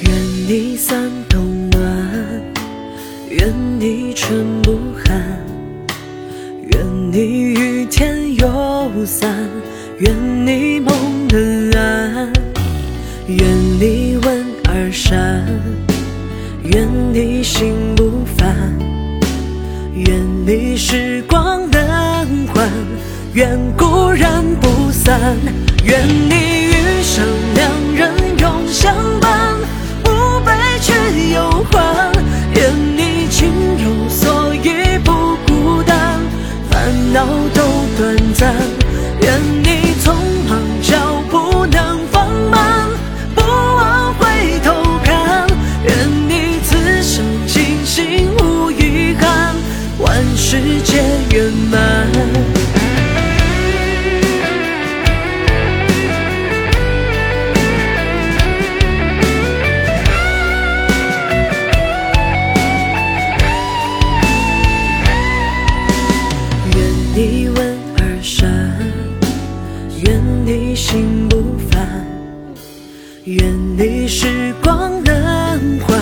愿你三冬暖，愿你春不寒，愿你雨天有伞，愿你梦能安，愿你温而善，愿你心不烦，愿你时光能缓，愿故人不散，愿你余生两人永相伴，一吻而散，愿你心不烦，愿你时光能缓，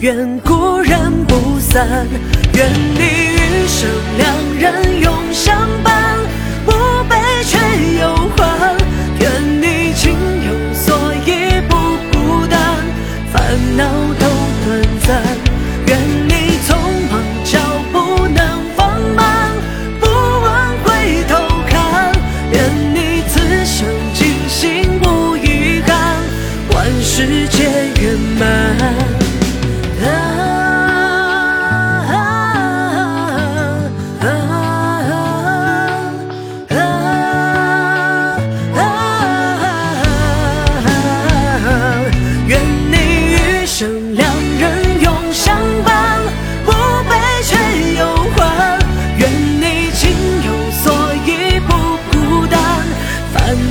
愿故人不散，愿你余生两人永相伴，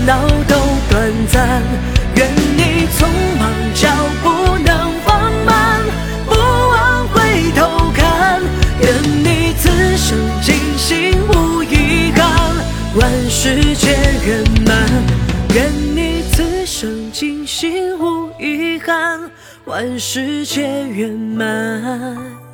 恼都短暂，愿你匆忙脚步能放慢，不忘回头看，愿你此生尽心无遗憾，万事皆圆满，愿你此生尽心无遗憾，万事皆圆满。